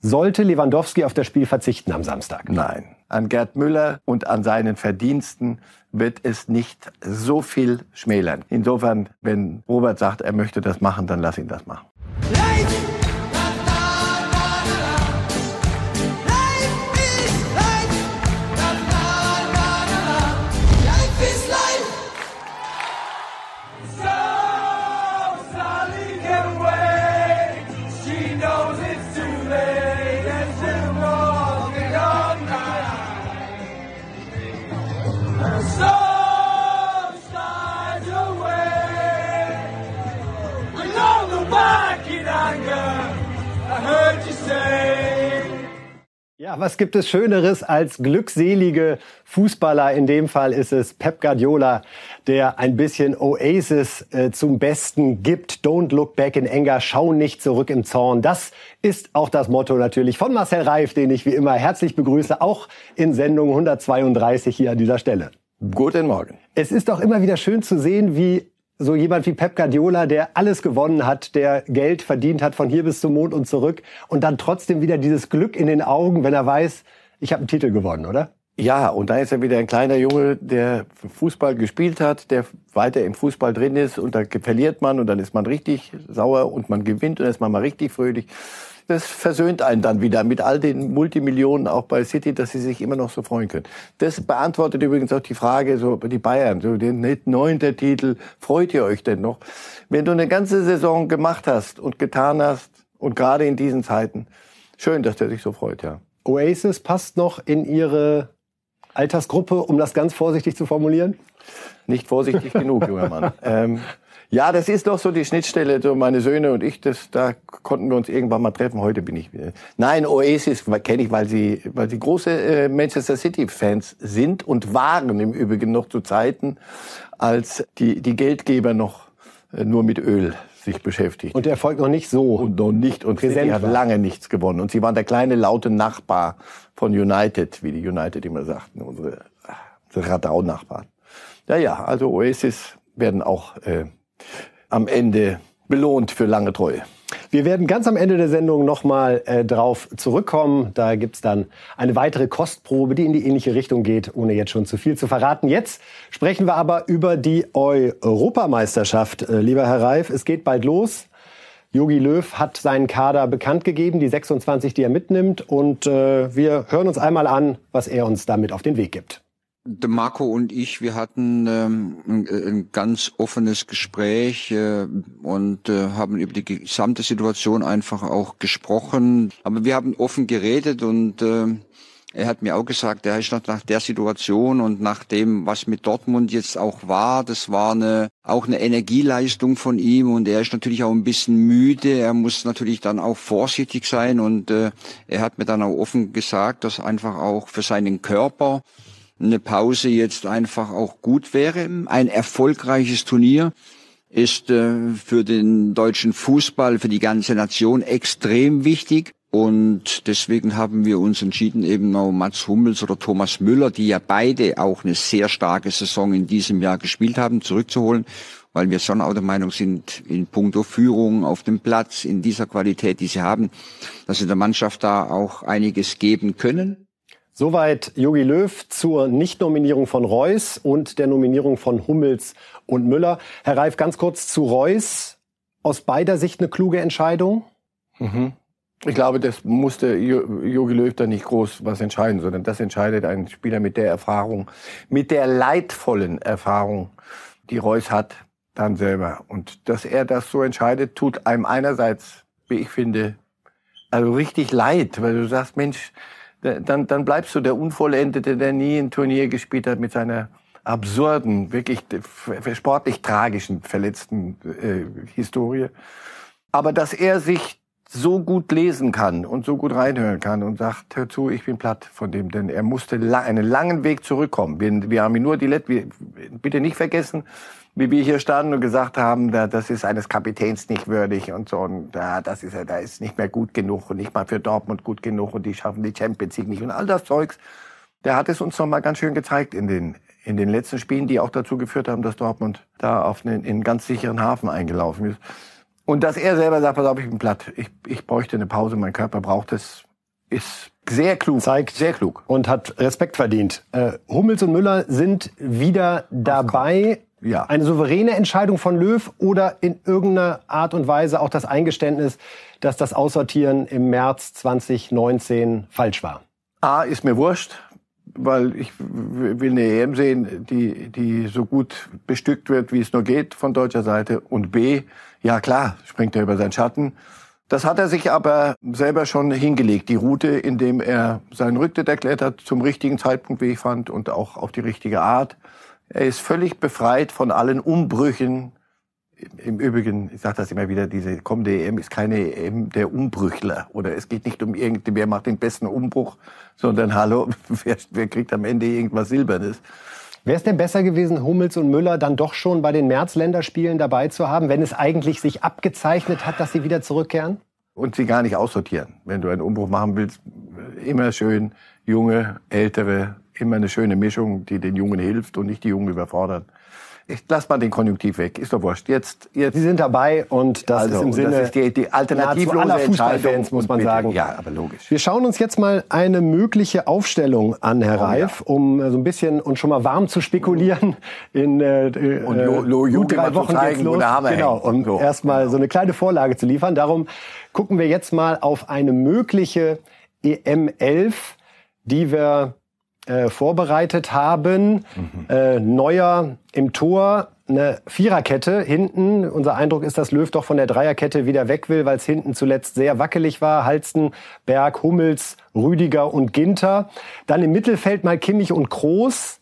Sollte Lewandowski auf das Spiel verzichten am Samstag? Nein. An Gerd Müller und an seinen Verdiensten wird es nicht so viel schmälern. Insofern, wenn Robert sagt, er möchte das machen, dann lass ihn das machen. Ja, was gibt es Schöneres als glückselige Fußballer? In dem Fall ist es Pep Guardiola, der ein bisschen Oasis äh, zum Besten gibt. Don't look back in anger, schau nicht zurück im Zorn. Das ist auch das Motto natürlich von Marcel Reif, den ich wie immer herzlich begrüße, auch in Sendung 132 hier an dieser Stelle. Guten Morgen. Es ist doch immer wieder schön zu sehen, wie so jemand wie Pep Guardiola, der alles gewonnen hat, der Geld verdient hat von hier bis zum Mond und zurück und dann trotzdem wieder dieses Glück in den Augen, wenn er weiß, ich habe einen Titel gewonnen, oder? Ja, und da ist er wieder ein kleiner Junge, der Fußball gespielt hat, der weiter im Fußball drin ist und da verliert man und dann ist man richtig sauer und man gewinnt und dann ist man mal richtig fröhlich das versöhnt einen dann wieder mit all den Multimillionen auch bei City, dass sie sich immer noch so freuen können. Das beantwortet übrigens auch die Frage, so die Bayern, so den neunter Titel, freut ihr euch denn noch? Wenn du eine ganze Saison gemacht hast und getan hast und gerade in diesen Zeiten, schön, dass der sich so freut, ja. Oasis passt noch in ihre Altersgruppe, um das ganz vorsichtig zu formulieren? Nicht vorsichtig genug, junger Mann. Ähm, ja, das ist doch so die Schnittstelle, so meine Söhne und ich, das, da konnten wir uns irgendwann mal treffen. Heute bin ich wieder. Nein, Oasis kenne ich, weil sie, weil sie große äh, Manchester City Fans sind und waren im Übrigen noch zu Zeiten, als die, die Geldgeber noch äh, nur mit Öl sich beschäftigt. Und der Erfolg noch nicht so. Und noch nicht. Und City hat lange nichts gewonnen. Und sie waren der kleine, laute Nachbar von United, wie die United immer sagten, unsere, unsere Radau-Nachbarn. Ja, ja, also Oasis werden auch äh, am Ende belohnt für lange Treue. Wir werden ganz am Ende der Sendung nochmal äh, drauf zurückkommen. Da gibt's dann eine weitere Kostprobe, die in die ähnliche Richtung geht, ohne jetzt schon zu viel zu verraten. Jetzt sprechen wir aber über die Europameisterschaft. Äh, lieber Herr Reif, es geht bald los. Jogi Löw hat seinen Kader bekannt gegeben, die 26, die er mitnimmt. Und äh, wir hören uns einmal an, was er uns damit auf den Weg gibt. Der Marco und ich, wir hatten ähm, ein, ein, ganz offenes Gespräch äh, und äh, haben über die gesamte Situation einfach auch gesprochen. Aber wir haben offen geredet und äh, er hat mir auch gesagt, er ist nach der Situation und nach dem, was mit Dortmund jetzt auch war, das war eine, auch eine Energieleistung von ihm und er ist natürlich auch ein bisschen müde. Er muss natürlich dann auch vorsichtig sein und äh, er hat mir dann auch offen gesagt, dass einfach auch für seinen Körper eine Pause jetzt einfach auch gut wäre. Ein erfolgreiches Turnier ist äh, für den deutschen Fußball, für die ganze Nation extrem wichtig. Und deswegen haben wir uns entschieden, eben noch Mats Hummels oder Thomas Müller, die ja beide auch eine sehr starke Saison in diesem Jahr gespielt haben, zurückzuholen, weil wir schon auch der Meinung sind, in puncto Führung auf dem Platz, in dieser Qualität, die sie haben, dass sie der Mannschaft da auch einiges geben können. Soweit Jogi Löw zur Nichtnominierung von Reus und der Nominierung von Hummels und Müller. Herr Reif, ganz kurz zu Reus. Aus beider Sicht eine kluge Entscheidung? Mhm. Ich glaube, das musste Jogi Löw da nicht groß was entscheiden, sondern das entscheidet ein Spieler mit der Erfahrung, mit der leidvollen Erfahrung, die Reus hat, dann selber. Und dass er das so entscheidet, tut einem einerseits, wie ich finde, also richtig leid, weil du sagst, Mensch, dann, dann bleibst du der Unvollendete, der nie ein Turnier gespielt hat mit seiner absurden, wirklich sportlich tragischen, verletzten äh, Historie. Aber dass er sich so gut lesen kann und so gut reinhören kann und sagt, hör zu, ich bin platt von dem, denn er musste einen langen Weg zurückkommen. Wir, wir haben ihn nur die Let bitte nicht vergessen, wie wir hier standen und gesagt haben, da, das ist eines Kapitäns nicht würdig und so und da, das ist er, da ist nicht mehr gut genug und nicht mal für Dortmund gut genug und die schaffen die Champions League nicht und all das Zeugs. Der hat es uns noch mal ganz schön gezeigt in den in den letzten Spielen, die auch dazu geführt haben, dass Dortmund da auf einen, in einen ganz sicheren Hafen eingelaufen ist. Und dass er selber sagt, pass auf, ich bin platt, ich, ich bräuchte eine Pause, mein Körper braucht es. ist sehr klug. Zeigt sehr klug. Und hat Respekt verdient. Äh, Hummels und Müller sind wieder dabei. Ja. Eine souveräne Entscheidung von Löw oder in irgendeiner Art und Weise auch das Eingeständnis, dass das Aussortieren im März 2019 falsch war? A, ist mir wurscht, weil ich will eine EM sehen, die, die so gut bestückt wird, wie es nur geht von deutscher Seite. Und B, ja klar, springt er über seinen Schatten. Das hat er sich aber selber schon hingelegt, die Route, indem er seinen Rücktritt erklärt hat, zum richtigen Zeitpunkt, wie ich fand, und auch auf die richtige Art. Er ist völlig befreit von allen Umbrüchen. Im Übrigen, ich sage das immer wieder, diese kommende EM ist keine EM der Umbrüchler. Oder es geht nicht um irgendwie, wer macht den besten Umbruch, sondern hallo, wer, wer kriegt am Ende irgendwas Silbernes. Wäre es denn besser gewesen, Hummels und Müller dann doch schon bei den März-Länderspielen dabei zu haben, wenn es eigentlich sich abgezeichnet hat, dass sie wieder zurückkehren? Und sie gar nicht aussortieren. Wenn du einen Umbruch machen willst, immer schön junge, ältere, immer eine schöne Mischung, die den Jungen hilft und nicht die Jungen überfordert ich lass mal den Konjunktiv weg, ist doch wurscht. Jetzt, jetzt. Sie sind dabei und das also, ist im Sinne das ist die, die alternativlose aller Fußballfans, muss man sagen. Ja, aber logisch. Wir schauen uns jetzt mal eine mögliche Aufstellung an, Herr oh, Reif, ja. um äh, so ein bisschen uns schon mal warm zu spekulieren. In äh, und lo, lo, äh, gut drei Wochen zeigen, los. Genau, um so, erstmal genau. so eine kleine Vorlage zu liefern. Darum gucken wir jetzt mal auf eine mögliche EM11, die wir äh, vorbereitet haben. Mhm. Äh, Neuer im Tor, eine Viererkette hinten. Unser Eindruck ist, dass Löw doch von der Dreierkette wieder weg will, weil es hinten zuletzt sehr wackelig war. Halsten, Berg, Hummels, Rüdiger und Ginter. Dann im Mittelfeld mal Kimmich und Kroos.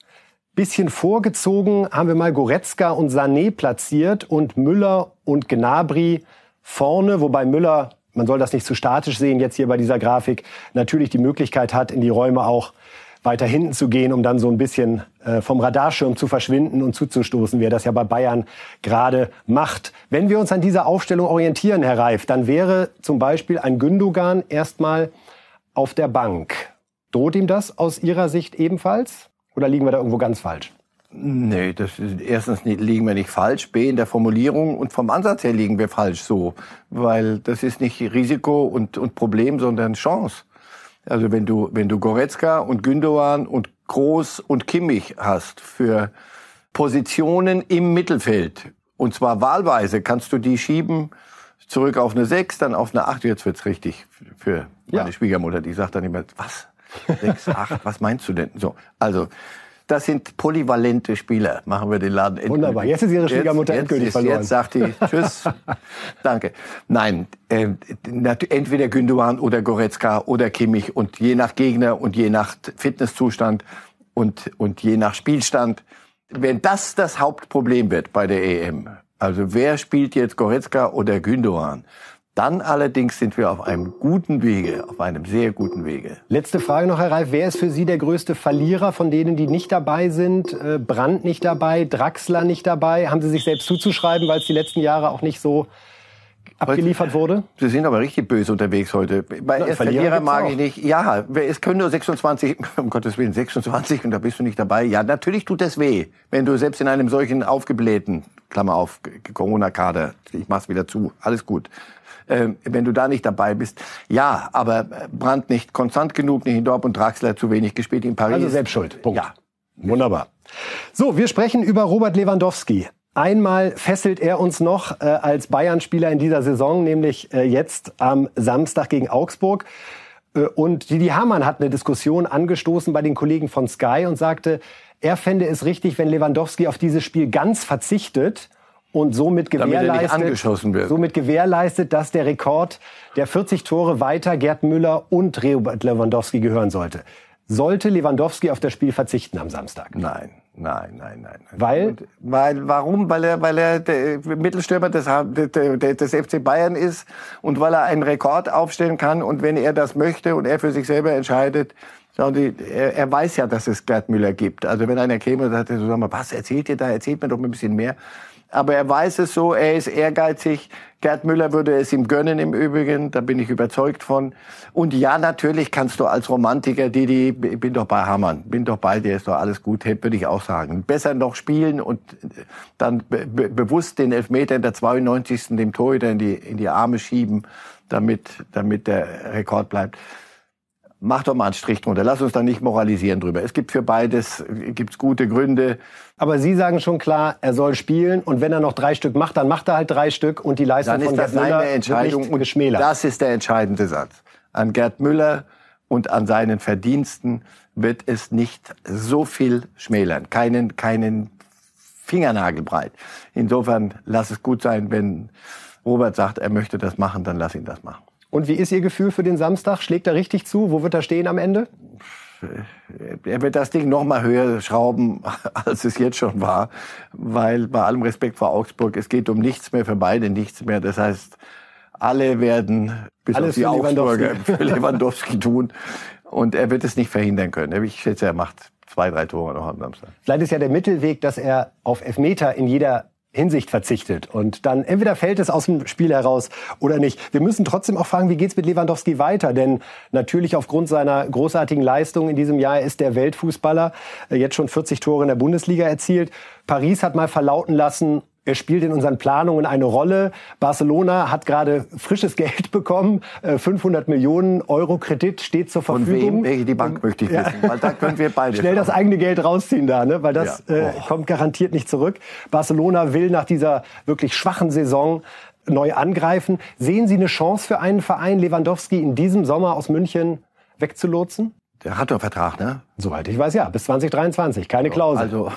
Bisschen vorgezogen haben wir mal Goretzka und Sané platziert und Müller und Gnabry vorne, wobei Müller, man soll das nicht zu statisch sehen jetzt hier bei dieser Grafik, natürlich die Möglichkeit hat, in die Räume auch weiter hinten zu gehen, um dann so ein bisschen äh, vom Radarschirm zu verschwinden und zuzustoßen, wie er das ja bei Bayern gerade macht. Wenn wir uns an dieser Aufstellung orientieren, Herr Reif, dann wäre zum Beispiel ein Gündogan erstmal auf der Bank. Droht ihm das aus Ihrer Sicht ebenfalls? Oder liegen wir da irgendwo ganz falsch? Nee, das ist, erstens liegen wir nicht falsch, B in der Formulierung und vom Ansatz her liegen wir falsch so, weil das ist nicht Risiko und, und Problem, sondern Chance. Also wenn du, wenn du Goretzka und Gündogan und Groß und Kimmich hast für Positionen im Mittelfeld, und zwar wahlweise, kannst du die schieben zurück auf eine 6, dann auf eine 8. Jetzt wird's richtig für meine ja. Schwiegermutter. Die sagt dann immer, was? 6, 8, was meinst du denn? So, also das sind polyvalente Spieler. Machen wir den Laden endgültig. Wunderbar. Jetzt ist Ihre Schwiegermutter jetzt, endgültig jetzt, verloren. Jetzt sagt die Tschüss. Danke. Nein, äh, entweder Gündogan oder Goretzka oder Kimmich und je nach Gegner und je nach Fitnesszustand und, und je nach Spielstand. Wenn das das Hauptproblem wird bei der EM, also wer spielt jetzt Goretzka oder Gündogan, dann allerdings sind wir auf einem guten Wege, auf einem sehr guten Wege. Letzte Frage noch, Herr Reif. Wer ist für Sie der größte Verlierer von denen, die nicht dabei sind? Äh, Brandt nicht dabei, Draxler nicht dabei? Haben Sie sich selbst zuzuschreiben, weil es die letzten Jahre auch nicht so abgeliefert wurde? Sie sind aber richtig böse unterwegs heute. Bei Na, Verlierer, mag ich nicht. Ja, es können nur 26, um Gottes Willen, 26 und da bist du nicht dabei. Ja, natürlich tut das weh, wenn du selbst in einem solchen aufgeblähten, Klammer auf, Corona-Kader, ich mach's wieder zu, alles gut, äh, wenn du da nicht dabei bist. Ja, aber Brandt nicht konstant genug, nicht in Dortmund, Draxler zu wenig gespielt in Paris. Also selbst schuld. Punkt. Ja. Wunderbar. So, wir sprechen über Robert Lewandowski. Einmal fesselt er uns noch äh, als Bayern-Spieler in dieser Saison, nämlich äh, jetzt am Samstag gegen Augsburg. Äh, und Didi Hamann hat eine Diskussion angestoßen bei den Kollegen von Sky und sagte, er fände es richtig, wenn Lewandowski auf dieses Spiel ganz verzichtet und somit gewährleistet, somit gewährleistet, dass der Rekord der 40 Tore weiter Gerd Müller und Robert Lewandowski gehören sollte. Sollte Lewandowski auf das Spiel verzichten am Samstag? Nein, nein, nein, nein. Weil? Und, weil, warum? Weil er, weil er der Mittelstürmer des, des FC Bayern ist und weil er einen Rekord aufstellen kann und wenn er das möchte und er für sich selber entscheidet, Schauen Sie, er, er weiß ja, dass es Gerd Müller gibt. Also wenn einer käme und sagt, sag mal, was erzählt ihr da? Erzählt mir doch ein bisschen mehr aber er weiß es so, er ist ehrgeizig. Gerd Müller würde es ihm gönnen im Übrigen, da bin ich überzeugt von. Und ja, natürlich kannst du als Romantiker, die, bin doch bei Hamann, bin doch bei dir, ist doch alles gut, würde ich auch sagen. Besser noch spielen und dann be bewusst den Elfmeter in der 92. dem Torhüter in die, in die Arme schieben, damit, damit der Rekord bleibt. Mach doch mal einen Strich drunter. Lass uns da nicht moralisieren drüber. Es gibt für beides gibt's gute Gründe. Aber Sie sagen schon klar, er soll spielen und wenn er noch drei Stück macht, dann macht er halt drei Stück und die Leistung Dann ist von das Gerd Müller Entscheidung wird nicht geschmälert. das ist der entscheidende Satz. An Gerd Müller und an seinen Verdiensten wird es nicht so viel schmälern. Keinen, keinen Fingernagel breit. Insofern lass es gut sein, wenn Robert sagt, er möchte das machen, dann lass ihn das machen. Und wie ist Ihr Gefühl für den Samstag? Schlägt er richtig zu? Wo wird er stehen am Ende? er wird das Ding noch mal höher schrauben, als es jetzt schon war, weil bei allem Respekt vor Augsburg, es geht um nichts mehr für beide, nichts mehr. Das heißt, alle werden bis Alles auf die für Augsburger Lewandowski. für Lewandowski tun und er wird es nicht verhindern können. Ich schätze, er macht zwei, drei Tore noch am Samstag. Vielleicht ist ja der Mittelweg, dass er auf Elfmeter in jeder Hinsicht verzichtet und dann entweder fällt es aus dem Spiel heraus oder nicht. Wir müssen trotzdem auch fragen, wie geht's mit Lewandowski weiter? Denn natürlich aufgrund seiner großartigen Leistung in diesem Jahr ist der Weltfußballer äh, jetzt schon 40 Tore in der Bundesliga erzielt. Paris hat mal verlauten lassen, er spielt in unseren Planungen eine Rolle. Barcelona hat gerade frisches Geld bekommen. Äh, 500 Millionen Euro Kredit steht zur Verfügung. wem? Welche die Bank möchte ich wissen, weil da können wir beide Schnell das schauen. eigene Geld rausziehen da, ne? weil das Ja. äh, kommt garantiert nicht zurück. Barcelona will nach dieser wirklich schwachen Saison neu angreifen. Sehen Sie eine Chance für einen Verein, Lewandowski in diesem Sommer aus München wegzulotsen? Der hat doch einen Vertrag, ne? Soweit ich weiß, ja, bis 2023, keine Klausel. Also,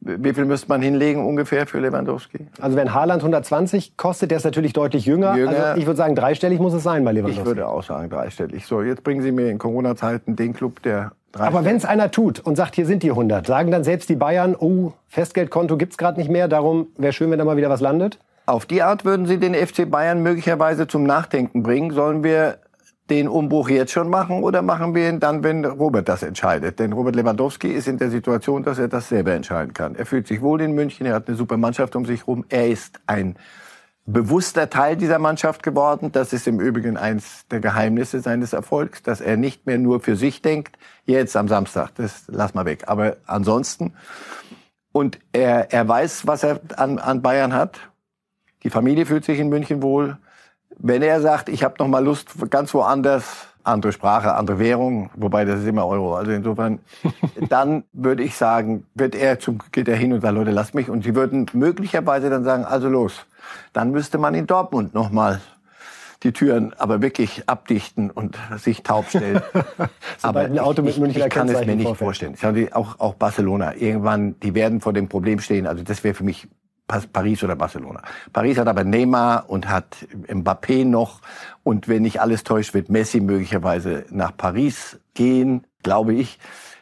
wie viel müsste man hinlegen ungefähr für Lewandowski? Also wenn Haaland 120 kostet, der ist natürlich deutlich jünger. Jünger. Also ich würde sagen, dreistellig muss es sein bei Ich Lewandowski. würde auch sagen dreistellig. So, jetzt bringen Sie mir in Corona-Zeiten den Club, der drei Aber wenn es einer tut und sagt, hier sind die 100, sagen dann selbst die Bayern, oh, Festgeldkonto gibt's gerade nicht mehr, darum wäre schön, wenn da mal wieder was landet? Auf die Art würden Sie den FC Bayern möglicherweise zum Nachdenken bringen. Sollen wir den Umbruch jetzt schon machen oder machen wir ihn dann, wenn Robert das entscheidet? Denn Robert Lewandowski ist in der Situation, dass er das selber entscheiden kann. Er fühlt sich wohl in München, er hat eine super Mannschaft um sich herum. Er ist ein bewusster Teil dieser Mannschaft geworden. Das ist im Übrigen eins der Geheimnisse seines Erfolgs, dass er nicht mehr nur für sich denkt. Jetzt am Samstag, das lass mal weg. Aber ansonsten und er, er weiß, was er an, an Bayern hat. Die Familie fühlt sich in München wohl. Wenn er sagt, ich habe noch mal Lust ganz woanders, andere Sprache, andere Währung, wobei das ist immer Euro. Also insofern, dann würde ich sagen, wird er zum, geht er hin und sagt, Leute, lasst mich. Und sie würden möglicherweise dann sagen, also los. Dann müsste man in Dortmund noch mal die Türen aber wirklich abdichten und sich taub stellen. Sobald ein Auto mit ich, Münchner ich kann es mir nicht vorstellen. Ich sage, auch, auch Barcelona, irgendwann, die werden vor dem Problem stehen. Also das wäre für mich Paris oder Barcelona. Paris hat aber Neymar und hat Mbappé noch. Und wenn nicht alles täuscht, wird Messi möglicherweise nach Paris gehen, glaube ich.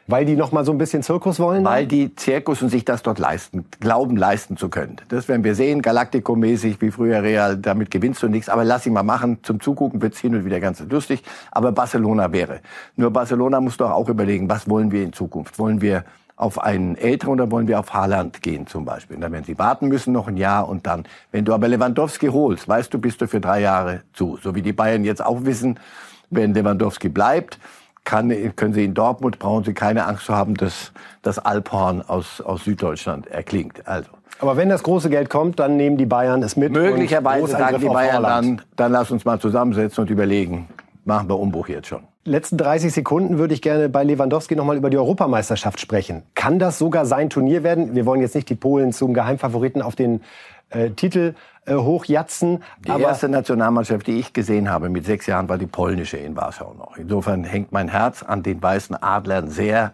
Weil die noch mal so ein bisschen Zirkus wollen? Weil die Zirkus und sich das dort leisten, glauben leisten zu können. Das werden wir sehen, Galactico-mäßig wie früher Real, damit gewinnst du nichts. Aber lass ihn mal machen, zum Zugucken wird's hin und wieder ganz lustig. Aber Barcelona wäre. Nur Barcelona muss doch auch überlegen, was wollen wir in Zukunft? Wollen wir auf einen Älteren oder wollen wir auf Haaland gehen zum Beispiel? Und dann werden sie warten müssen noch ein Jahr und dann, wenn du aber Lewandowski holst, weißt du, bist du für drei Jahre zu. So wie die Bayern jetzt auch wissen, wenn Lewandowski bleibt, kann, können Sie in Dortmund, brauchen Sie keine Angst zu haben, dass das Alphorn aus, aus Süddeutschland erklingt. Also Aber wenn das große Geld kommt, dann nehmen die Bayern es mit. möglicherweise sagen die Bayern dann, dann lass uns mal zusammensetzen und überlegen, machen wir Umbruch jetzt schon. Letzten 30 Sekunden würde ich gerne bei Lewandowski nochmal über die Europameisterschaft sprechen. Kann das sogar sein Turnier werden? Wir wollen jetzt nicht die Polen zum Geheimfavoriten auf den äh, Titel äh, hochjatzen. Die erste Nationalmannschaft, die ich gesehen habe mit sechs Jahren, war die polnische in Warschau noch. Insofern hängt mein Herz an den weißen Adlern sehr.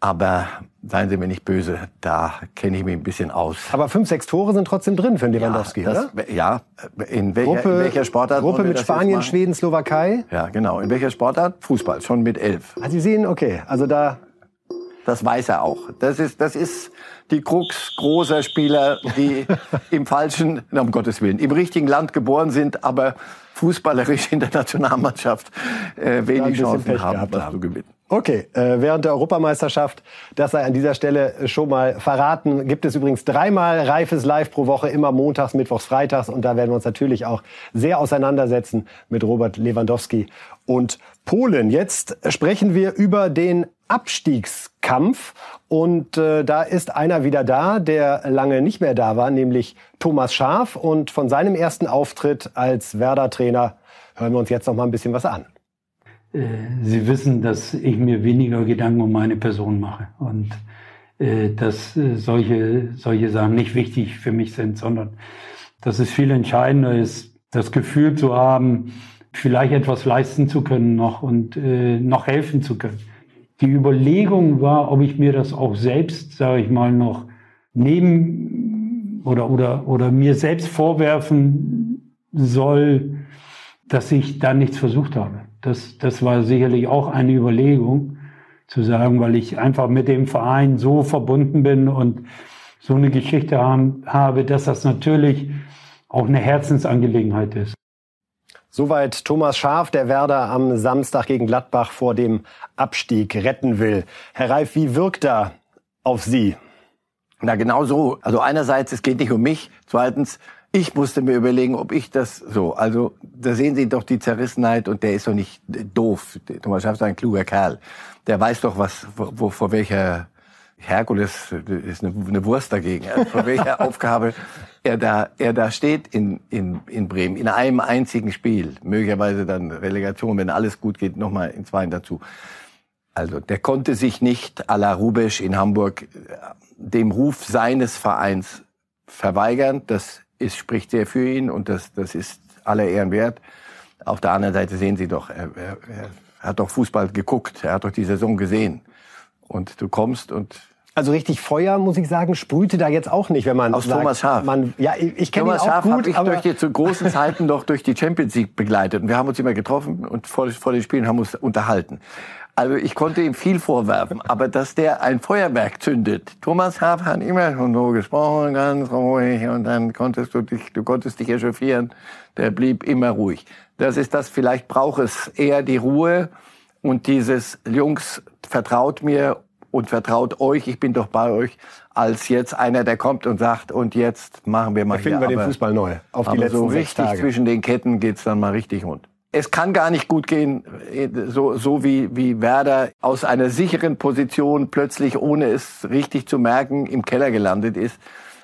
Aber seien Sie mir nicht böse, da kenne ich mich ein bisschen aus. aber fünf, sechs Tore sind trotzdem drin für den Lewandowski, ja, oder? das, ja, in welcher, Gruppe, in welcher Sportart? Gruppe mit Spanien? Schweden, Slowakei. Ja, genau. In welcher Sportart? Fußball, schon mit elf. Ah, Sie sehen, okay, also da Das weiß er auch. Das ist, das ist die Krux großer Spieler, die im falschen, um Gottes Willen, im richtigen Land geboren sind, aber fußballerisch in der Nationalmannschaft äh, wenig Chancen haben, haben. zu gewinnen. Okay, äh, während der Europameisterschaft, das sei an dieser Stelle schon mal verraten, gibt es übrigens dreimal Reifes Live pro Woche, immer montags, mittwochs, freitags. Und da werden wir uns natürlich auch sehr auseinandersetzen mit Robert Lewandowski und Polen. Jetzt sprechen wir über den Abstiegskampf. Und äh, da ist einer wieder da, der lange nicht mehr da war, nämlich Thomas Schaaf. Und von seinem ersten Auftritt als Werder-Trainer hören wir uns jetzt noch mal ein bisschen was an. Äh, sie wissen, dass ich mir weniger Gedanken um meine Person mache und äh, dass äh, solche, solche Sachen nicht wichtig für mich sind, sondern dass es viel entscheidender ist, das Gefühl zu haben, vielleicht etwas leisten zu können noch und äh, noch helfen zu können. Die Überlegung war, ob ich mir das auch selbst, sage ich mal, noch neben oder, oder, oder mir selbst vorwerfen soll, dass ich da nichts versucht habe. Das, das war sicherlich auch eine Überlegung, zu sagen, weil ich einfach mit dem Verein so verbunden bin und so eine Geschichte haben, habe, dass das natürlich auch eine Herzensangelegenheit ist. Soweit Thomas Schaf, der Werder am Samstag gegen Gladbach vor dem Abstieg retten will. Herr Reif, wie wirkt er auf Sie? Na genau so. Also einerseits, es geht nicht um mich. Zweitens, ich musste mir überlegen, ob ich das so. Also da sehen Sie doch die Zerrissenheit und der ist doch nicht doof. Thomas Schaff ist ein kluger Kerl. Der weiß doch, was wo, vor welcher Herkules ist eine, eine Wurst dagegen. Also vor welcher Aufgabe er da er da steht in in in Bremen in einem einzigen Spiel, möglicherweise dann Relegation, wenn alles gut geht, nochmal in zwei dazu. Also der konnte sich nicht à la Rubesch in Hamburg dem Ruf seines Vereins verweigern. Das ist, spricht sehr für ihn und das, das ist aller Ehren wert. Auf der anderen Seite sehen Sie doch, er, er, er hat doch Fußball geguckt, er hat doch die Saison gesehen. Und du kommst und also richtig Feuer, muss ich sagen, sprühte da jetzt auch nicht, wenn man aus sagt, Thomas Schaf. Man, ja, ich, kenne ihn auch Schaf gut, ich durch die zu großen Zeiten doch durch die Champions League begleitet und wir haben uns immer getroffen und vor, vor den Spielen haben uns unterhalten. Also ich konnte ihm viel vorwerfen, aber dass der ein Feuerwerk zündet. Thomas Haaf hat immer schon so gesprochen, ganz ruhig, und dann konntest du dich, du konntest dich echauffieren. Der blieb immer ruhig. Das ist das, vielleicht braucht es eher die Ruhe und dieses, Jungs, vertraut mir und vertraut euch, ich bin doch bei euch, als jetzt einer, der kommt und sagt, und jetzt machen wir mal da finden hier. wir den Fußball neu. Auf die letzten so richtig Tage. zwischen den Ketten geht's dann mal richtig rund es kann gar nicht gut gehen, so, so wie, wie Werder aus einer sicheren Position plötzlich, ohne es richtig zu merken, im Keller gelandet ist.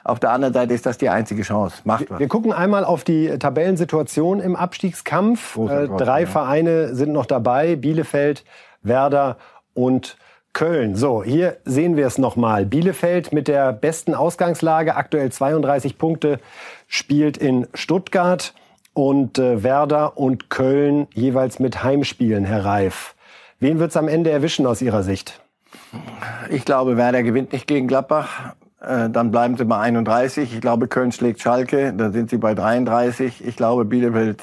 Auf der anderen Seite ist das die einzige Chance. Macht was. Wir gucken einmal auf die Tabellensituation im Abstiegskampf. Äh, drei ja. Vereine sind noch dabei. Bielefeld, Werder und Köln. So, hier sehen wir es nochmal. Bielefeld mit der besten Ausgangslage, aktuell 32 Punkte, spielt in Stuttgart und äh, Werder und Köln jeweils mit Heimspielen, Herr Reif. Wen wird es am Ende erwischen aus Ihrer Sicht? Ich glaube, Werder gewinnt nicht gegen Gladbach. Äh, dann bleiben sie bei 31. Ich glaube, Köln schlägt Schalke. Dann sind sie bei 33. Ich glaube, Bielefeld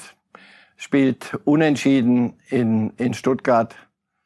spielt unentschieden in, in Stuttgart.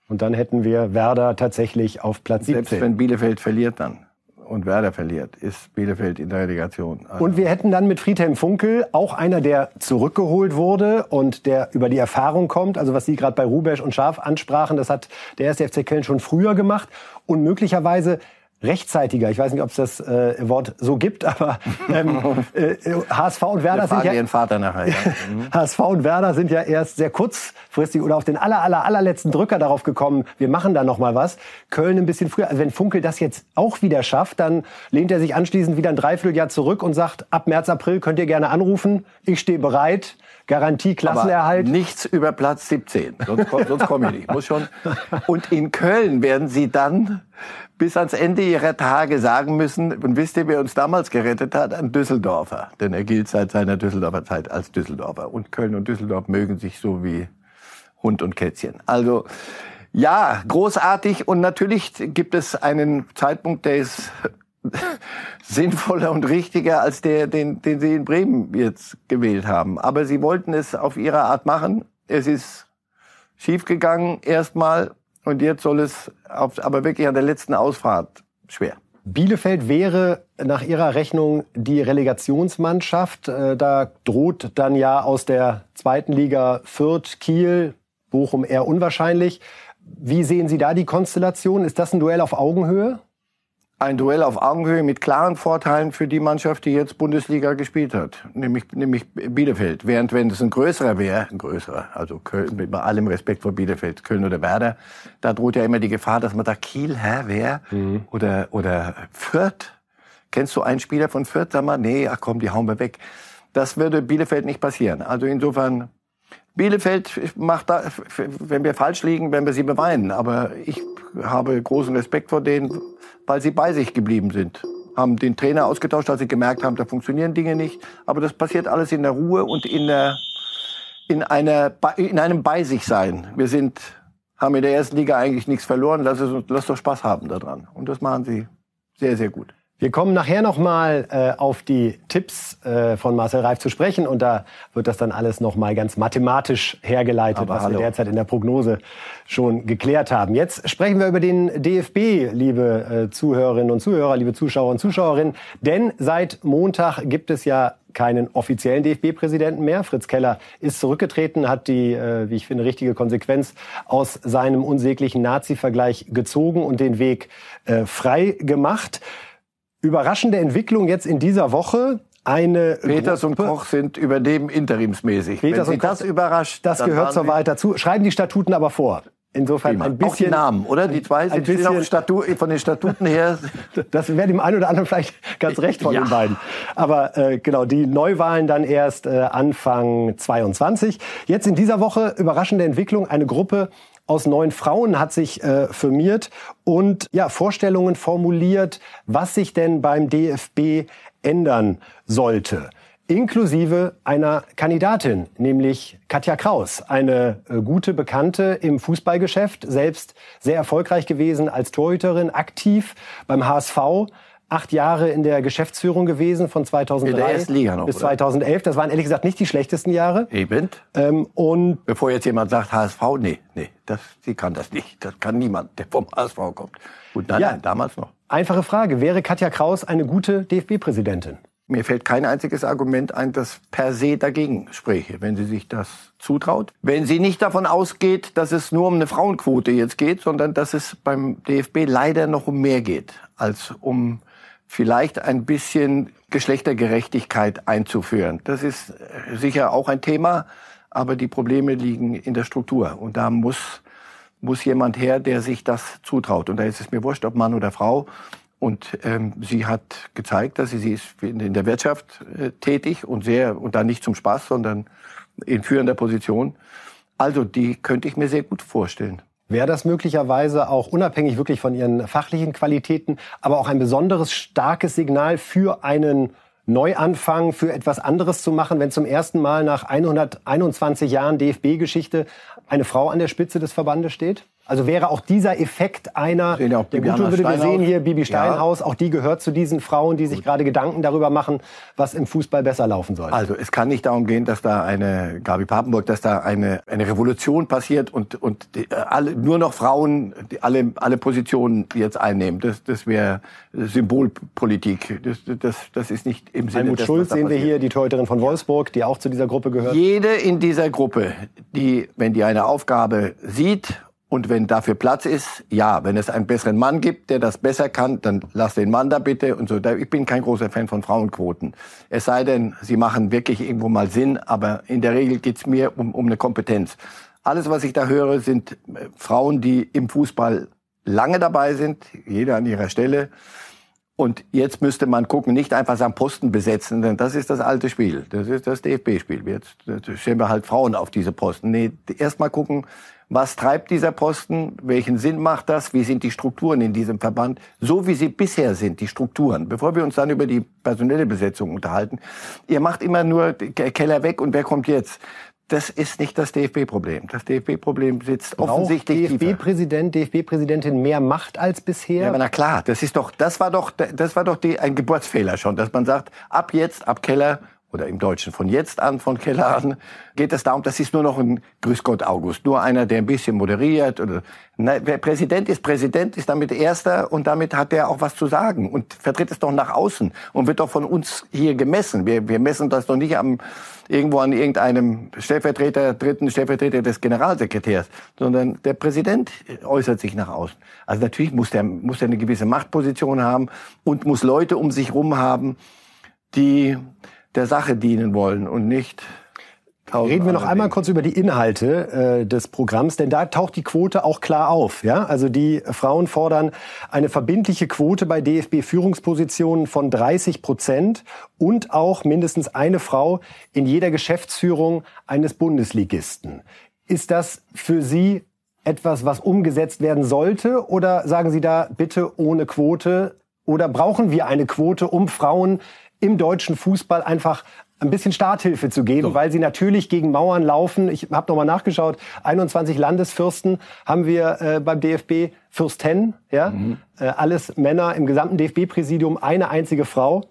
Und dann hätten wir Werder tatsächlich auf Platz 17. Selbst wenn Bielefeld verliert dann und Werder verliert, ist Bielefeld in der Relegation. Also und wir hätten dann mit Friedhelm Funkel auch einer, der zurückgeholt wurde und der über die Erfahrung kommt. Also was Sie gerade bei Rubesch und Schaf ansprachen, das hat der erste FC Köln schon früher gemacht und möglicherweise rechtzeitiger, ich weiß nicht, ob es das äh, Wort so gibt, aber ähm, äh, HSV und Werder sind ja ihren Vater nachher. Ja. HSV und Werder sind ja erst sehr kurzfristig oder auf den aller aller allerletzten Drücker darauf gekommen, wir machen da noch mal was. Köln ein bisschen früher. Also wenn Funkel das jetzt auch wieder schafft, dann lehnt er sich anschließend wieder ein Dreivierteljahr zurück und sagt, ab März April könnt ihr gerne anrufen, ich stehe bereit. Garantie Klassenerhalt. Aber nichts über Platz 17. Sonst, sonst komme ich nicht. Muss schon. Und in Köln werden sie dann bis ans Ende ihrer Tage sagen müssen, und wisst ihr, wer uns damals gerettet hat? Ein Düsseldorfer. Denn er gilt seit seiner Düsseldorfer Zeit als Düsseldorfer. Und Köln und Düsseldorf mögen sich so wie Hund und Kätzchen. Also, ja, großartig. Und natürlich gibt es einen Zeitpunkt, der ist sinnvoller und richtiger als der, den, den Sie in Bremen jetzt gewählt haben. Aber Sie wollten es auf Ihre Art machen. Es ist schiefgegangen erstmal und jetzt soll es auf, aber wirklich an der letzten Ausfahrt schwer. Bielefeld wäre nach Ihrer Rechnung die Relegationsmannschaft. Äh, da droht dann ja aus der zweiten Liga Fürth, Kiel, Bochum eher unwahrscheinlich. Wie sehen Sie da die Konstellation? Ist das ein Duell auf Augenhöhe? Ein Duell auf Augenhöhe mit klaren Vorteilen für die Mannschaft, die jetzt Bundesliga gespielt hat, nämlich, nämlich Bielefeld. Während wenn es ein größerer wäre, ein größerer, also Köln, mit allem Respekt vor Bielefeld, Köln oder Werder, da droht ja immer die Gefahr, dass man da Kiel, hä, wer? Mhm. Oder, oder Fürth? Kennst du einen Spieler von Fürth? Sag mal, nee, ach komm, die hauen wir weg. Das würde Bielefeld nicht passieren. Also insofern Bielefeld macht da, wenn wir falsch liegen, werden wir sie beweinen. Aber ich habe großen Respekt vor denen, weil sie bei sich geblieben sind. Haben den Trainer ausgetauscht, als sie gemerkt haben, da funktionieren Dinge nicht. Aber das passiert alles in der Ruhe und in der, in einer, in einem Bei sich sein. Wir sind, haben in der ersten Liga eigentlich nichts verloren. Lass, es, lass doch Spaß haben daran. Und das machen sie sehr, sehr gut. Wir kommen nachher nochmal äh, auf die Tipps äh, von Marcel Reif zu sprechen und da wird das dann alles nochmal ganz mathematisch hergeleitet, Aber was hallo. wir derzeit in der Prognose schon geklärt haben. Jetzt sprechen wir über den DFB, liebe äh, Zuhörerinnen und Zuhörer, liebe Zuschauer und Zuschauerinnen, denn seit Montag gibt es ja keinen offiziellen DFB-Präsidenten mehr. Fritz Keller ist zurückgetreten, hat die, äh, wie ich finde, richtige Konsequenz aus seinem unsäglichen Nazi-Vergleich gezogen und den Weg äh, frei gemacht. Überraschende Entwicklung jetzt in dieser Woche. Eine Peters Gruppe. und Koch sind übernehmen interimsmäßig. Peters Wenn Sie und das überrascht, das gehört so weiter zu. Schreiben die Statuten aber vor. Insofern Prima. ein bisschen. Auch die Namen, oder? Die zwei sind bisschen, Statu von den Statuten her. Das wäre dem einen oder anderen vielleicht ganz recht von ja. den beiden. Aber äh, genau, die Neuwahlen dann erst äh, Anfang 22. Jetzt in dieser Woche überraschende Entwicklung. Eine Gruppe aus neun Frauen hat sich äh, firmiert und ja, Vorstellungen formuliert, was sich denn beim DFB ändern sollte. Inklusive einer Kandidatin, nämlich Katja Kraus, eine äh, gute Bekannte im Fußballgeschäft, selbst sehr erfolgreich gewesen als Torhüterin, aktiv beim HSV, acht Jahre in der Geschäftsführung gewesen von 2003 noch, bis 2011. Das waren ehrlich gesagt nicht die schlechtesten Jahre. Eben. Ähm, und Bevor jetzt jemand sagt HSV, nee, nee, das, sie kann das nicht. Das kann niemand, der vom HSV kommt. Gut, nein, ja, nein, damals noch. Einfache Frage. Wäre Katja Kraus eine gute DFB-Präsidentin? Mir fällt kein einziges Argument ein, das per se dagegen spräche, wenn sie sich das zutraut. Wenn sie nicht davon ausgeht, dass es nur um eine Frauenquote jetzt geht, sondern dass es beim DFB leider noch um mehr geht als um vielleicht ein bisschen Geschlechtergerechtigkeit einzuführen. Das ist sicher auch ein Thema, aber die Probleme liegen in der Struktur. Und da muss, muss jemand her, der sich das zutraut. Und da ist es mir wurscht, ob Mann oder Frau. Und ähm, sie hat gezeigt, dass sie, sie ist in der Wirtschaft äh, tätig und sehr, und da nicht zum Spaß, sondern in führender Position. Also die könnte ich mir sehr gut vorstellen. Wäre das möglicherweise auch unabhängig wirklich von ihren fachlichen Qualitäten, aber auch ein besonderes starkes Signal für einen Neuanfang, für etwas anderes zu machen, wenn zum ersten Mal nach 121 Jahren DFB-Geschichte eine Frau an der Spitze des Verbandes steht? Also wäre auch dieser Effekt einer, der gut würde, wir sehen hier Bibi Steinhaus, ja. auch die gehört zu diesen Frauen, die sich gut. gerade Gedanken darüber machen, was im Fußball besser laufen soll. Also es kann nicht darum gehen, dass da eine, Gabi Papenburg, dass da eine, eine Revolution passiert und, und die, alle, nur noch Frauen die alle, alle Positionen jetzt einnehmen. Das, das wäre Symbolpolitik. Das, das, das ist nicht im Sinne Helmut Schulz sehen wir hier, die Torhüterin von Wolfsburg, die auch zu dieser Gruppe gehört. Jede in dieser Gruppe, die, wenn die eine Aufgabe sieht und wenn dafür Platz ist, ja, wenn es einen besseren Mann gibt, der das besser kann, dann lass den Mann da bitte und so. Ich bin kein großer Fan von Frauenquoten. Es sei denn, sie machen wirklich irgendwo mal Sinn, aber in der Regel geht's mir um, um eine Kompetenz. Alles, was ich da höre, sind äh, Frauen, die im Fußball lange dabei sind, jeder an ihrer Stelle. Und jetzt müsste man gucken, nicht einfach sagen Posten besetzen, denn das ist das alte Spiel. Das ist das DFB-Spiel. Jetzt stellen wir halt Frauen auf diese Posten. Nee, erst mal gucken, was treibt dieser Posten? Welchen Sinn macht das? Wie sind die Strukturen in diesem Verband? So wie sie bisher sind, die Strukturen. Bevor wir uns dann über die personelle Besetzung unterhalten. Ihr macht immer nur Keller weg und wer kommt jetzt? Das ist nicht das DFB-Problem. Das DFB-Problem sitzt Braucht offensichtlich DFB-Präsident, DFB-Präsidentin mehr Macht als bisher. Ja, aber na klar, das ist doch, das war doch, das war doch die, ein Geburtsfehler schon, dass man sagt, ab jetzt, ab Keller oder im Deutschen von jetzt an, von Keller an, geht es darum, das ist nur noch ein Grüß Gott August, nur einer, der ein bisschen moderiert. Oder, na, wer Präsident ist, Präsident ist damit Erster und damit hat er auch was zu sagen und vertritt es doch nach außen und wird doch von uns hier gemessen. Wir, wir messen das doch nicht am, irgendwo an irgendeinem Stellvertreter, dritten Stellvertreter des Generalsekretärs, sondern der Präsident äußert sich nach außen. Also natürlich muss der, muss er eine gewisse Machtposition haben und muss Leute um sich rum haben, die der Sache dienen wollen und nicht Reden wir noch einmal kurz über die Inhalte äh, des Programms, denn da taucht die Quote auch klar auf. Ja? Also die Frauen fordern eine verbindliche Quote bei DFB-Führungspositionen von 30 Prozent und auch mindestens eine Frau in jeder Geschäftsführung eines Bundesligisten. Ist das für Sie etwas, was umgesetzt werden sollte? Oder sagen Sie da bitte ohne Quote? Oder brauchen wir eine Quote, um Frauen im deutschen Fußball einfach ein bisschen Starthilfe zu geben, so. weil sie natürlich gegen Mauern laufen. Ich habe nochmal nachgeschaut, 21 Landesfürsten haben wir äh, beim DFB, Fürsten, ja, mhm. äh, alles Männer im gesamten DFB-Präsidium, eine einzige Frau.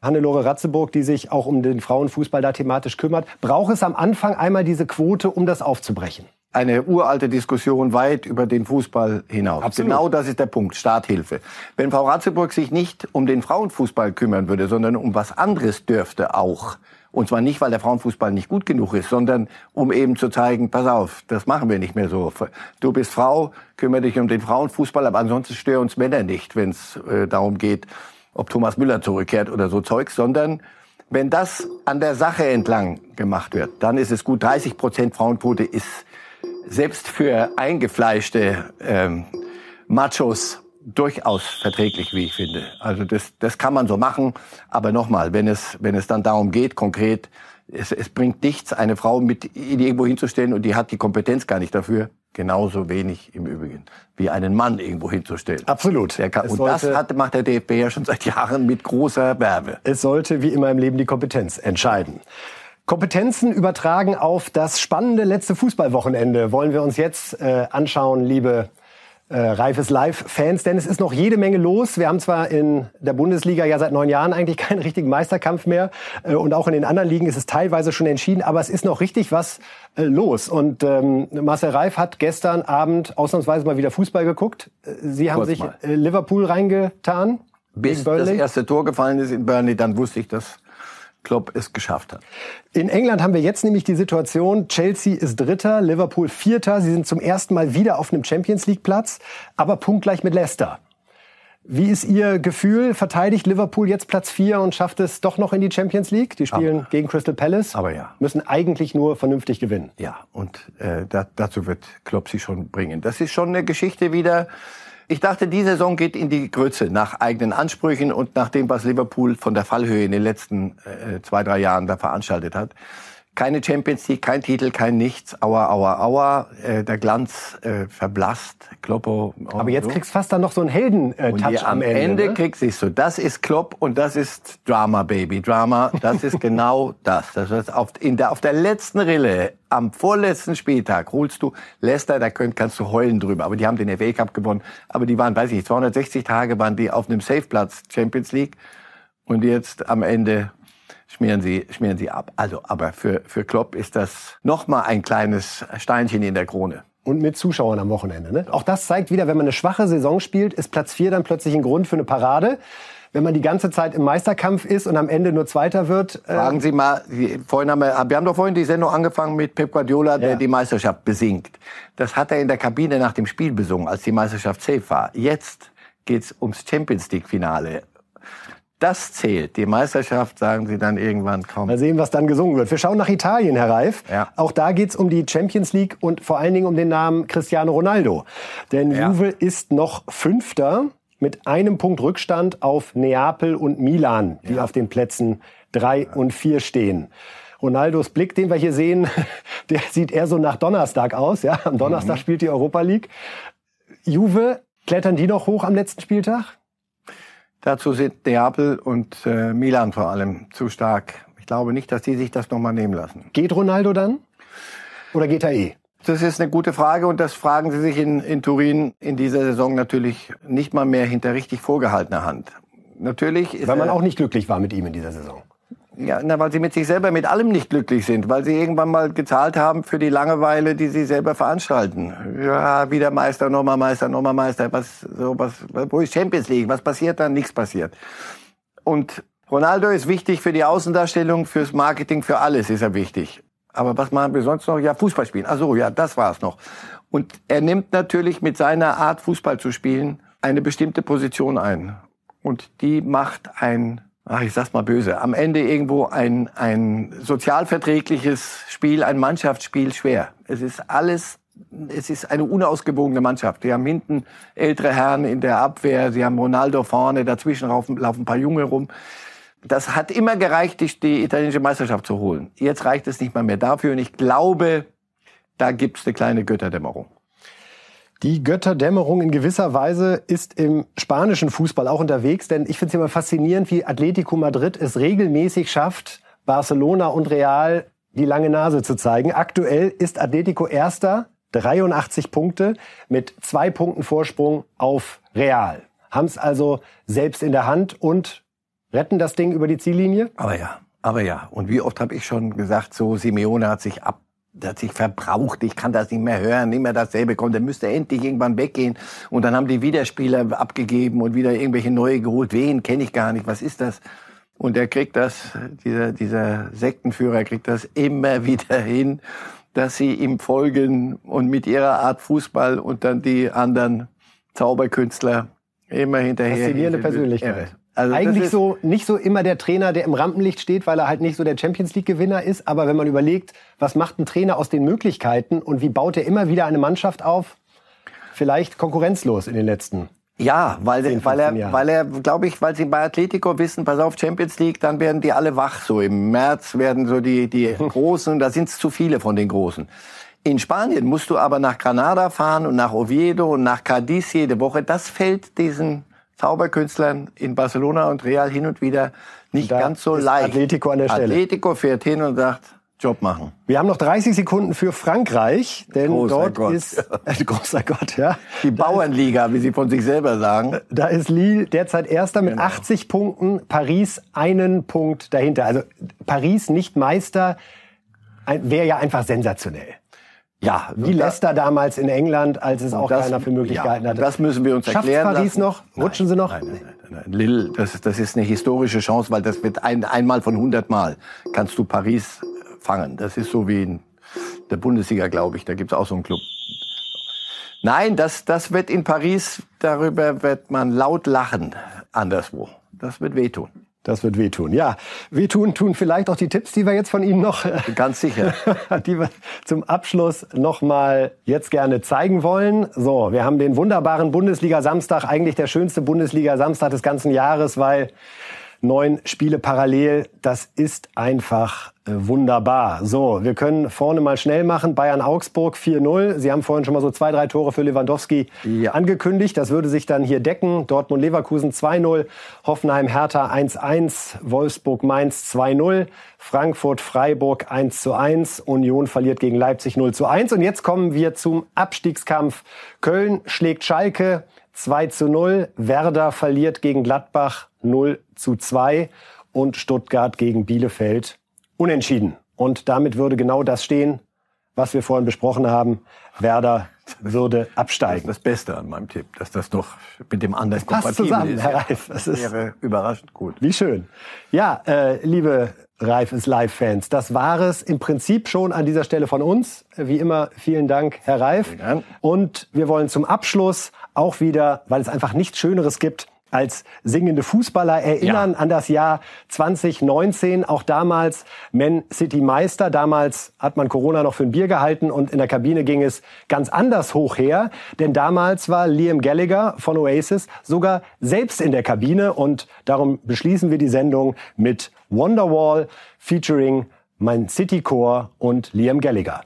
Hannelore Ratzeburg, die sich auch um den Frauenfußball da thematisch kümmert. Braucht es am Anfang einmal diese Quote, um das aufzubrechen? Eine uralte Diskussion weit über den Fußball hinaus. Absolut. Genau das ist der Punkt, Starthilfe. Wenn Frau Ratzeburg sich nicht um den Frauenfußball kümmern würde, sondern um was anderes dürfte auch, und zwar nicht, weil der Frauenfußball nicht gut genug ist, sondern um eben zu zeigen, pass auf, das machen wir nicht mehr so. Du bist Frau, kümmere dich um den Frauenfußball, aber ansonsten störe uns Männer nicht, wenn es äh, darum geht, ob Thomas Müller zurückkehrt oder so Zeugs, sondern wenn das an der Sache entlang gemacht wird, dann ist es gut. 30 Prozent Frauenquote ist selbst für eingefleischte ähm, Machos durchaus verträglich, wie ich finde. Also das, das kann man so machen. Aber nochmal, wenn es, wenn es dann darum geht, konkret, es, es bringt nichts, eine Frau mit irgendwo hinzustellen und die hat die Kompetenz gar nicht dafür. Genauso wenig im Übrigen, wie einen Mann irgendwo hinzustellen. Absolut. Kann, und das hat, macht der DFB ja schon seit Jahren mit großer Werbe. Es sollte wie immer im Leben die Kompetenz entscheiden. Kompetenzen übertragen auf das spannende letzte Fußballwochenende wollen wir uns jetzt äh, anschauen, liebe äh, Reifes Live-Fans, denn es ist noch jede Menge los. Wir haben zwar in der Bundesliga ja seit neun Jahren eigentlich keinen richtigen Meisterkampf mehr äh, und auch in den anderen Ligen ist es teilweise schon entschieden, aber es ist noch richtig was äh, los. Und ähm, Marcel Reif hat gestern Abend ausnahmsweise mal wieder Fußball geguckt. Äh, Sie haben Kurz sich äh, Liverpool reingetan. Bis das erste Tor gefallen ist in Burnley, dann wusste ich, dass Klopp es geschafft hat. In England haben wir jetzt nämlich die Situation, Chelsea ist Dritter, Liverpool Vierter. Sie sind zum ersten Mal wieder auf einem Champions League Platz, aber punktgleich mit Leicester. Wie ist Ihr Gefühl? Verteidigt Liverpool jetzt Platz 4 und schafft es doch noch in die Champions League? Die spielen aber, gegen Crystal Palace, aber ja. müssen eigentlich nur vernünftig gewinnen. Ja, und äh, da, dazu wird Klopp sie schon bringen. Das ist schon eine Geschichte wieder, ich dachte, die Saison geht in die Grütze nach eigenen Ansprüchen und nach dem, was Liverpool von der Fallhöhe in den letzten äh, zwei, drei Jahren da veranstaltet hat. Keine Champions League, kein Titel, kein Nichts. Aua, aua, aua. Äh, der Glanz äh, verblasst. Kloppo. Oh, Aber jetzt so. kriegst du fast dann noch so einen Helden-Touch am Ende. Am Ende ne? kriegst du so. Das ist Klopp und das ist Drama, Baby. Drama, das ist genau das. Das ist auf, in der, auf der letzten Rille, am vorletzten Spieltag, holst du Leicester, da könnt, kannst du heulen drüber. Aber die haben den FA Cup gewonnen. Aber die waren, weiß ich, 260 Tage waren die auf einem Safe-Platz Champions League. Und jetzt am Ende schmieren sie, schmieren sie ab. Also, aber für, für Klopp ist das nochmal ein kleines Steinchen in der Krone. Und mit Zuschauern am Wochenende. Ne? Auch das zeigt wieder, wenn man eine schwache Saison spielt, ist Platz 4 dann plötzlich ein Grund für eine Parade. Wenn man die ganze Zeit im Meisterkampf ist und am Ende nur Zweiter wird. Äh Fragen Sie mal, vorhin haben wir, wir haben doch vorhin die Sendung angefangen mit Pep Guardiola, der ja. die Meisterschaft besingt. Das hat er in der Kabine nach dem Spiel besungen, als die Meisterschaft safe war. Jetzt geht's ums Champions League Finale das zählt. Die Meisterschaft sagen sie dann irgendwann kaum. Mal sehen, was dann gesungen wird. Wir schauen nach Italien, Herr Reif. Ja. Auch da geht's um die Champions League und vor allen Dingen um den Namen Cristiano Ronaldo. Denn ja. Juve ist noch Fünfter mit einem Punkt Rückstand auf Neapel und Milan, die ja. auf den Plätzen drei und vier stehen. Ronaldos Blick, den wir hier sehen, der sieht eher so nach Donnerstag aus. Ja, am Donnerstag mhm. spielt die Europa League. Juve, klettern die noch hoch am letzten Spieltag? Dazu sind Neapel und äh, Milan vor allem zu stark. Ich glaube nicht, dass die sich das nochmal nehmen lassen. Geht Ronaldo dann? Oder geht er eh? Das ist eine gute Frage und das fragen Sie sich in, in Turin in dieser Saison natürlich nicht mal mehr hinter richtig vorgehaltener Hand. Natürlich ist Weil man auch nicht glücklich war mit ihm in dieser Saison. Ja, na, weil sie mit sich selber mit allem nicht glücklich sind, weil sie irgendwann mal gezahlt haben für die Langeweile, die sie selber veranstalten. Ja, wieder Meister, nochmal Meister, nochmal Meister. Was, so, was, wo ist Champions League? Was passiert dann? Nichts passiert. Und Ronaldo ist wichtig für die Außendarstellung, fürs Marketing, für alles ist er wichtig. Aber was machen wir sonst noch? Ja, Fußball spielen. Ach so, ja, das war's noch. Und er nimmt natürlich mit seiner Art, Fußball zu spielen, eine bestimmte Position ein. Und die macht ein ach, ich sag's mal böse, am Ende irgendwo ein, ein sozialverträgliches Spiel, ein Mannschaftsspiel schwer. Es ist alles, es ist eine unausgewogene Mannschaft. Die haben hinten ältere Herren in der Abwehr, sie haben Ronaldo vorne, dazwischen laufen, laufen ein paar Junge rum. Das hat immer gereicht, die, die italienische Meisterschaft zu holen. Jetzt reicht es nicht mal mehr dafür und ich glaube, da gibt's eine kleine Götterdämmerung. Die Götterdämmerung in gewisser Weise ist im spanischen Fußball auch unterwegs, denn ich finde es immer faszinierend, wie Atletico Madrid es regelmäßig schafft, Barcelona und Real die lange Nase zu zeigen. Aktuell ist Atletico erster, 83 Punkte mit zwei Punkten Vorsprung auf Real. Haben es also selbst in der Hand und retten das Ding über die Ziellinie? Aber ja, aber ja. Und wie oft habe ich schon gesagt, so Simeone hat sich ab hat sich verbraucht, ich kann das nicht mehr hören, nicht mehr dasselbe kommt, der müsste endlich irgendwann weggehen. Und dann haben die wieder Spieler abgegeben und wieder irgendwelche neue geholt. Wen kenne ich gar nicht, was ist das? Und er kriegt das, dieser, dieser Sektenführer kriegt das immer wieder hin, dass sie ihm folgen und mit ihrer Art Fußball und dann die anderen Zauberkünstler immer hinterher. Faszinierende Persönlichkeit. Also Eigentlich so nicht so immer der Trainer, der im Rampenlicht steht, weil er halt nicht so der Champions League Gewinner ist. Aber wenn man überlegt, was macht ein Trainer aus den Möglichkeiten und wie baut er immer wieder eine Mannschaft auf, vielleicht konkurrenzlos in den letzten. Ja, weil, 10, weil er, Jahren. weil er, glaube ich, weil sie bei Atletico wissen, pass auf Champions League, dann werden die alle wach. So im März werden so die die Großen, da sind es zu viele von den Großen. In Spanien musst du aber nach Granada fahren und nach Oviedo und nach Cadiz jede Woche. Das fällt diesen Zauberkünstlern in Barcelona und Real hin und wieder nicht ganz so leicht. Atletico an der Stelle. Atletico fährt hin und sagt, Job machen. Wir haben noch 30 Sekunden für Frankreich, denn großer dort Gott. ist äh, großer Gott, ja. Die Bauernliga, wie sie von sich selber sagen. Da ist Lille derzeit erster mit genau. 80 Punkten, Paris einen Punkt dahinter. Also Paris nicht Meister wäre ja einfach sensationell. Ja, wie Leicester damals in England, als es auch das, keiner für möglich gehalten ja, hatte. Das müssen wir uns Schafft erklären. Paris lassen. noch? Rutschen nein, sie noch? Nein, nein, nein, nein. Lille, das, das ist eine historische Chance, weil das wird ein, einmal von 100 Mal kannst du Paris fangen. Das ist so wie in der Bundesliga, glaube ich. Da gibt's auch so einen Club. Nein, das, das wird in Paris, darüber wird man laut lachen anderswo. Das wird wehtun. Das wird wehtun. Ja, wehtun tun vielleicht auch die Tipps, die wir jetzt von Ihnen noch, ganz sicher, die wir zum Abschluss noch mal jetzt gerne zeigen wollen. So, wir haben den wunderbaren Bundesliga Samstag, eigentlich der schönste Bundesliga Samstag des ganzen Jahres, weil neun Spiele parallel. Das ist einfach äh, wunderbar. So, wir können vorne mal schnell machen. Bayern-Augsburg 4-0. Sie haben vorhin schon mal so zwei, drei Tore für Lewandowski ja. angekündigt. Das würde sich dann hier decken. Dortmund-Leverkusen 2-0. Hoffenheim-Hertha 1-1. Wolfsburg-Mainz 2-0. Frankfurt-Freiburg 1-1. Union verliert gegen Leipzig 0-1. Und jetzt kommen wir zum Abstiegskampf. Köln schlägt Schalke 2 0. Werder verliert gegen Gladbach 0 zu 2 und Stuttgart gegen Bielefeld unentschieden. Und damit würde genau das stehen, was wir vorhin besprochen haben. Werder würde absteigen. Das ist das Beste an meinem Tipp, dass das noch mit dem anderen das passt zusammen, ist. Herr Reif. Das wäre überraschend gut. Wie schön. Ja, äh, liebe Reif ist Live-Fans, das war es im Prinzip schon an dieser Stelle von uns. Wie immer, vielen Dank, Herr Reif. Und wir wollen zum Abschluss auch wieder, weil es einfach nichts Schöneres gibt, als singende Fußballer erinnern ja. an das Jahr 2019. Auch damals Man City Meister. Damals hat man Corona noch für ein Bier gehalten und in der Kabine ging es ganz anders hoch her. Denn damals war Liam Gallagher von Oasis sogar selbst in der Kabine und darum beschließen wir die Sendung mit Wonderwall featuring Man City Core und Liam Gallagher.